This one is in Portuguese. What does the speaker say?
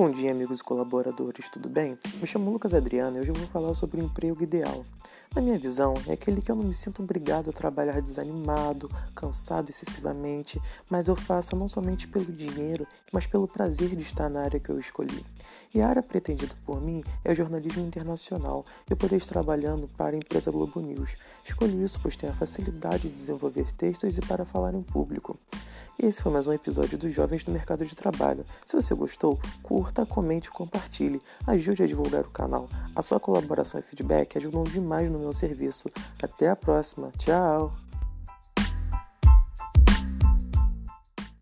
Bom dia, amigos e colaboradores, tudo bem? Me chamo Lucas Adriano e hoje eu vou falar sobre o emprego ideal. Na minha visão, é aquele que eu não me sinto obrigado a trabalhar desanimado, cansado excessivamente, mas eu faço não somente pelo dinheiro, mas pelo prazer de estar na área que eu escolhi. E a área pretendida por mim é o jornalismo internacional e poder estar trabalhando para a empresa Globo News. Escolhi isso pois tenho a facilidade de desenvolver textos e para falar em público. E esse foi mais um episódio dos Jovens no Mercado de Trabalho. Se você gostou, curta, comente compartilhe. Ajude a divulgar o canal. A sua colaboração e feedback ajudam demais no meu serviço. Até a próxima. Tchau!